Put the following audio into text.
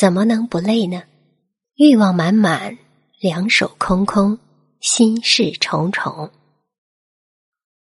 怎么能不累呢？欲望满满两手空空心事重重。